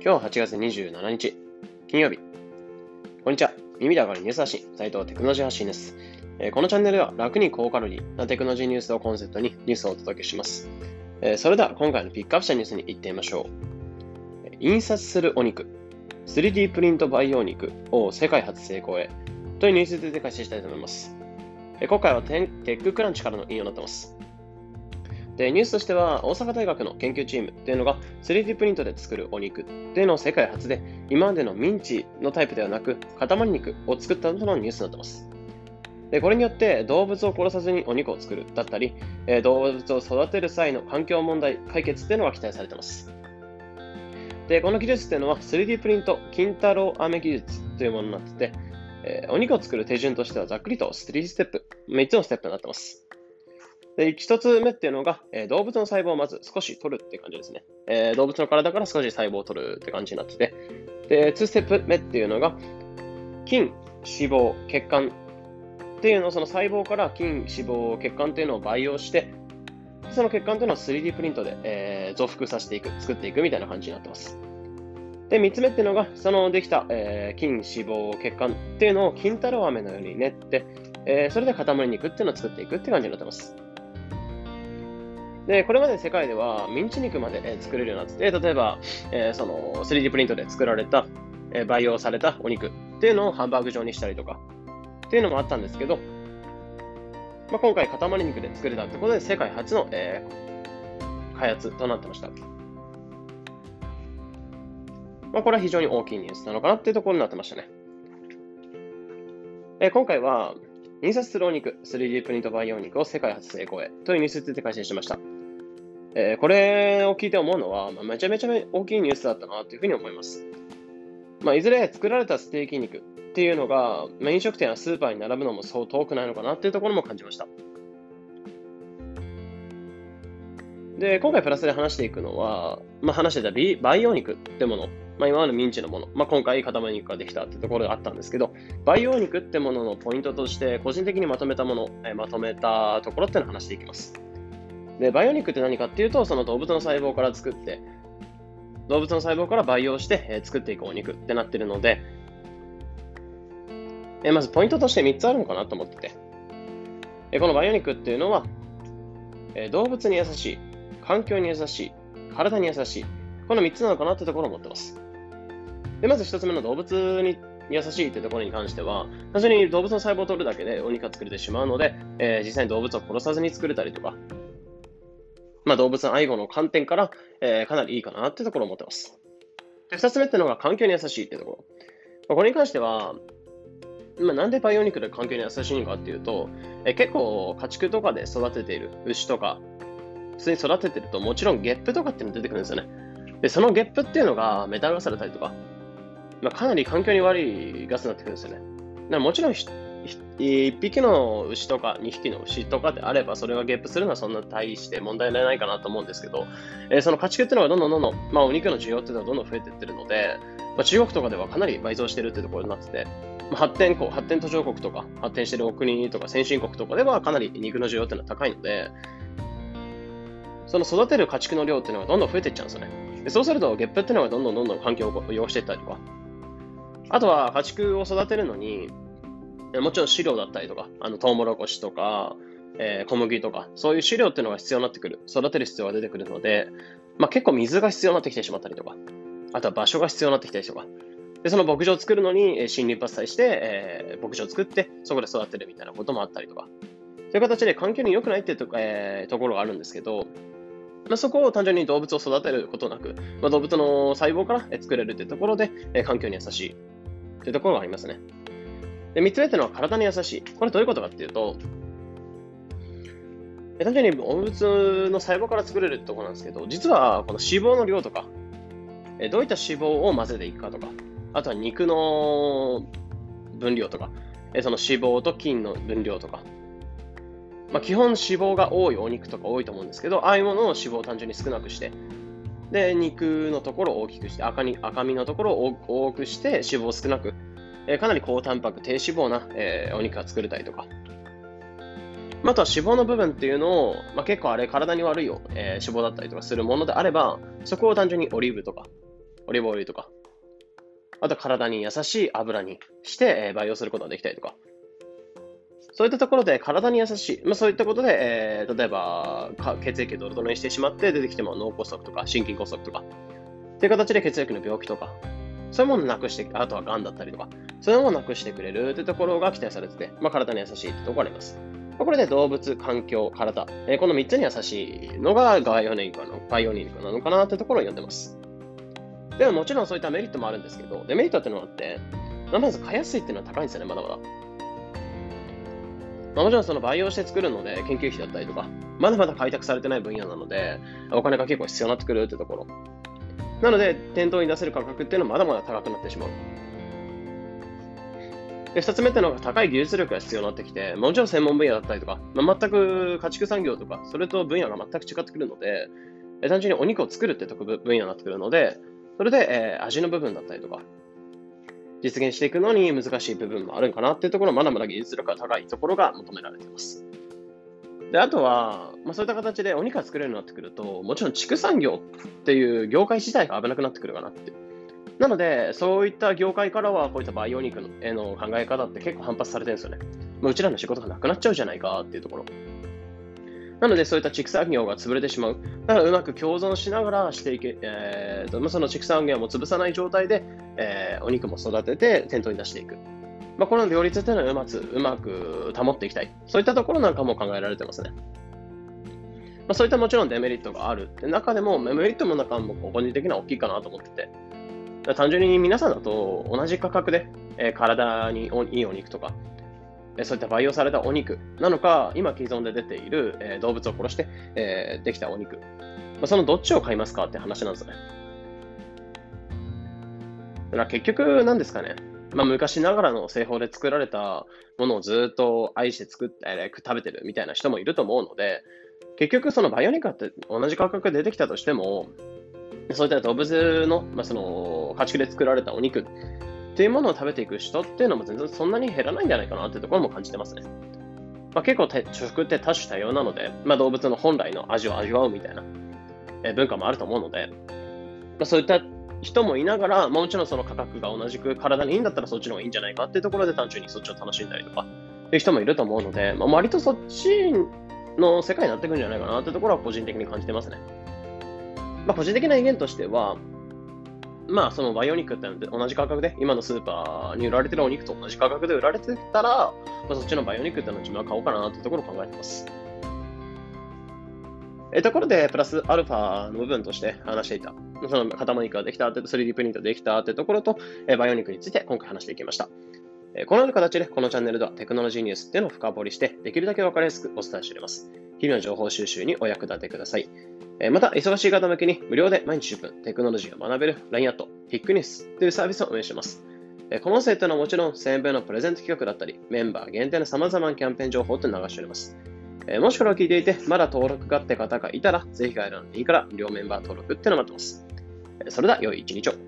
今日8月27日、金曜日。こんにちは。耳で上がるニュース発信、斉藤テクノロジー発信です。えー、このチャンネルでは楽に高カロリーなテクノロジーニュースをコンセプトにニュースをお届けします。えー、それでは今回のピックアップしたニュースに行ってみましょう。印刷するお肉、3D プリント培養肉を世界初成功へというニュースで解説したいと思います。え、今回はテッククランチからの引用になっています。で、ニュースとしては、大阪大学の研究チームっていうのが 3D プリントで作るお肉っていうのを世界初で、今までのミンチのタイプではなく、塊肉を作ったとのニュースになってます。で、これによって動物を殺さずにお肉を作るだったり、え動物を育てる際の環境問題解決っていうのが期待されてます。で、この技術っていうのは 3D プリント金太郎飴技術というものになってて、え、お肉を作る手順としてはざっくりと3ステップ、3つのステップになってます。で、一つ目っていうのが、えー、動物の細胞をまず少し取るって感じですね。えー、動物の体から少し細胞を取るって感じになってて。で、2ステップ目っていうのが、筋、脂肪、血管っていうのを、その細胞から筋、脂肪、血管っていうのを培養して、その血管っていうのを 3D プリントで、えー、増幅させていく、作っていくみたいな感じになってます。で、3つ目っていうのが、そのできた、えー、筋、脂肪、血管っていうのを金太郎飴のように練って、えー、それで塊肉っていうのを作っていくって感じになってます。で、これまで世界ではミンチ肉まで作れるようになってて、例えば、えー、その 3D プリントで作られた、え、培養されたお肉っていうのをハンバーグ状にしたりとかっていうのもあったんですけど、まあ、今回塊肉で作れたってことで世界初の、えー、開発となってました。まあ、これは非常に大きいニュースなのかなっていうところになってましたね。えー、今回は、印刷するお肉、3D プリント培養肉を世界初成功へというニュースについて解説しました。えー、これを聞いて思うのは、まあ、めちゃめちゃ大きいニュースだったなというふうに思います。まあ、いずれ作られたステーキ肉っていうのが、まあ、飲食店やスーパーに並ぶのもそう遠くないのかなっていうところも感じました。で、今回プラスで話していくのは、まあ、話してた培養肉ってもの、まあ、今までミンチのもの、まあ、今回塊肉ができたってところがあったんですけど、培養肉ってもののポイントとして、個人的にまとめたもの、えまとめたところっていうのを話していきます。で、バイオニックって何かっていうと、その動物の細胞から作って、動物の細胞から培養して、え作っていくお肉ってなってるので、えまずポイントとして3つあるのかなと思ってて、えこのバイオニックっていうのは、え動物に優しい、環境に優しい、体に優しい、この3つなのかなってところを思ってます。で、まず1つ目の動物に優しいってところに関しては、単純に動物の細胞を取るだけでお肉が作れてしまうので、えー、実際に動物を殺さずに作れたりとか、まあ、動物の愛護の観点から、えー、かなりいいかなってところを思ってます。で、二つ目っていうのが環境に優しいってところ。まあ、これに関しては、まあ、なんでバイオニックで環境に優しいのかっていうと、えー、結構家畜とかで育てている牛とか、普通に育ててるともちろんゲップとかっていうの出てくるんですよね。で、そのゲップっていうのがメタンガスされたりとか、まあ、かなり環境に悪いガスになってくるんですよね。もちろん1匹の牛とか2匹の牛とかであれば、それがゲップするのはそんな大して問題ないかなと思うんですけど、えー、その家畜っていうのがどんどんどんどん、まあ、お肉の需要っていうのはどんどん増えていってるので、まあ、中国とかではかなり倍増してるってところになってて、まあ、発展国、発展途上国とか、発展してるお国とか先進国とかではかなり肉の需要っていうのは高いので、その育てる家畜の量っていうのがどんどん増えていっちゃうんですよね。でそうすると、ゲップっていうのがどんどんどんどん環境を汚していったりとか、あとは家畜を育てるのに、もちろん飼料だったりとか、あのトウモロコシとか、えー、小麦とか、そういう飼料っていうのが必要になってくる、育てる必要が出てくるので、まあ、結構水が必要になってきてしまったりとか、あとは場所が必要になってきたりとか、でその牧場を作るのに森林伐採して、えー、牧場を作って、そこで育てるみたいなこともあったりとか、そういう形で環境に良くないってと,、えー、ところがあるんですけど、まあ、そこを単純に動物を育てることなく、まあ、動物の細胞から作れるっていうところで、えー、環境に優しいっていうところがありますね。で、3つ目ってのは体に優しい。これどういうことかっていうと、単純に動物の細胞から作れるってところなんですけど、実はこの脂肪の量とか、どういった脂肪を混ぜていくかとか、あとは肉の分量とか、その脂肪と筋の分量とか、まあ、基本脂肪が多いお肉とか多いと思うんですけど、ああいうものを脂肪を単純に少なくして、で、肉のところを大きくして、赤に赤身のところを多くして、脂肪を少なくえ、かなり高タンパク、低脂肪な、え、お肉が作れたりとか。あとは脂肪の部分っていうのを、まあ、結構あれ体に悪いよ、えー、脂肪だったりとかするものであれば、そこを単純にオリーブとか、オリーブオイルとか、あと体に優しい油にしてえ培養することができたりとか、そういったところで体に優しい、まあ、そういったことで、えー、例えば血液をドロドロにしてしまって出てきても脳梗塞とか心筋梗塞とか、という形で血液の病気とか、そういうものなくして、あとは癌だったりとか、そういうものなくしてくれるというところが期待されてて、まあ、体に優しいというところがあります。これで動物、環境、体、えー、この3つに優しいのがバイオニックなのバイオニックなのかなというところを読んでます。でももちろんそういったメリットもあるんですけど、デメリットっていうのがあって、まず買いやすいっていうのは高いんですよね、まだまだ。まあ、もちろんその培養して作るので研究費だったりとか、まだまだ開拓されてない分野なので、お金が結構必要になってくるってところ。なので、店頭に出せる価格っていうのはまだまだ高くなってしまう。で、二つ目っていうのが高い技術力が必要になってきて、もちろん専門分野だったりとか、まあ、全く家畜産業とか、それと分野が全く違ってくるので、単純にお肉を作るってとこ分野になってくるので、それで、えー、味の部分だったりとか、実現していくのに難しい部分もあるんかなっていうところ、まだまだ技術力が高いところが求められています。で、あとは、まあ、そういった形でお肉が作れるようになってくると、もちろん畜産業っていう業界自体が危なくなってくるかなって。なので、そういった業界からは、こういった培養肉への考え方って結構反発されてるんですよね。もううちらの仕事がなくなっちゃうじゃないかっていうところ。なので、そういった畜産業が潰れてしまう。だから、うまく共存しながらしていけ、えーと、その畜産業も潰さない状態で、えー、お肉も育てて店頭に出していく。まあ、この両立というのはうまくうまく保っていきたい。そういったところなんかも考えられてますね。まあ、そういったもちろんデメリットがある。中でも、メリットの中も個人的には大きいかなと思ってて。単純に皆さんだと同じ価格で、えー、体にいいお肉とか、えそういった培養されたお肉なのか、今既存で出ている、え動物を殺して、えできたお肉。まあそのどっちを買いますかって話なんですね。だから結局、なんですかね。まあ、昔ながらの製法で作られたものをずっと愛して作って、え食べてるみたいな人もいると思うので、結局そのバイオニカって同じ価格で出てきたとしても、そういった動物の、まあ、その家畜で作られたお肉っていうものを食べていく人っていうのも全然そんなに減らないんじゃないかなっていうところも感じてますね。まあ、結構食って多種多様なので、まあ、動物の本来の味を味わうみたいな、文化もあると思うので、まあ、そういった人もいながら、ま、もちろんその価格が同じく体にいいんだったらそっちの方がいいんじゃないかっていうところで単純にそっちを楽しんだりとかっていう人もいると思うので、まあ、割とそっちの世界になってくるんじゃないかなっていうところは個人的に感じてますね。まあ、個人的な意見としては、まあ、そのバイオニックって同じ価格で、今のスーパーに売られてるお肉と同じ価格で売られてたら、まあ、そっちのバイオニックってのを自分は買おうかなというところを考えてます。えところで、プラスアルファの部分として話していた、その塊肉ができたって、3D プリントできたってところと、えバイオニックについて今回話していきました。えこのような形で、このチャンネルではテクノロジーニュースっていうのを深掘りして、できるだけわかりやすくお伝えしております。日々の情報収集にお役立てください。えまた、忙しい方向けに無料で毎日10分テクノロジーを学べる LINE アット、ティックニュースというサービスを運営しています。この音声というのはもちろん1000円分のプレゼント企画だったり、メンバー限定の様々なキャンペーン情報と流しております。えもしこれを聞いていて、まだ登録がって方がいたら、ぜひ概要欄の右から両メンバー登録ってのを待ってます。それでは良い一日を。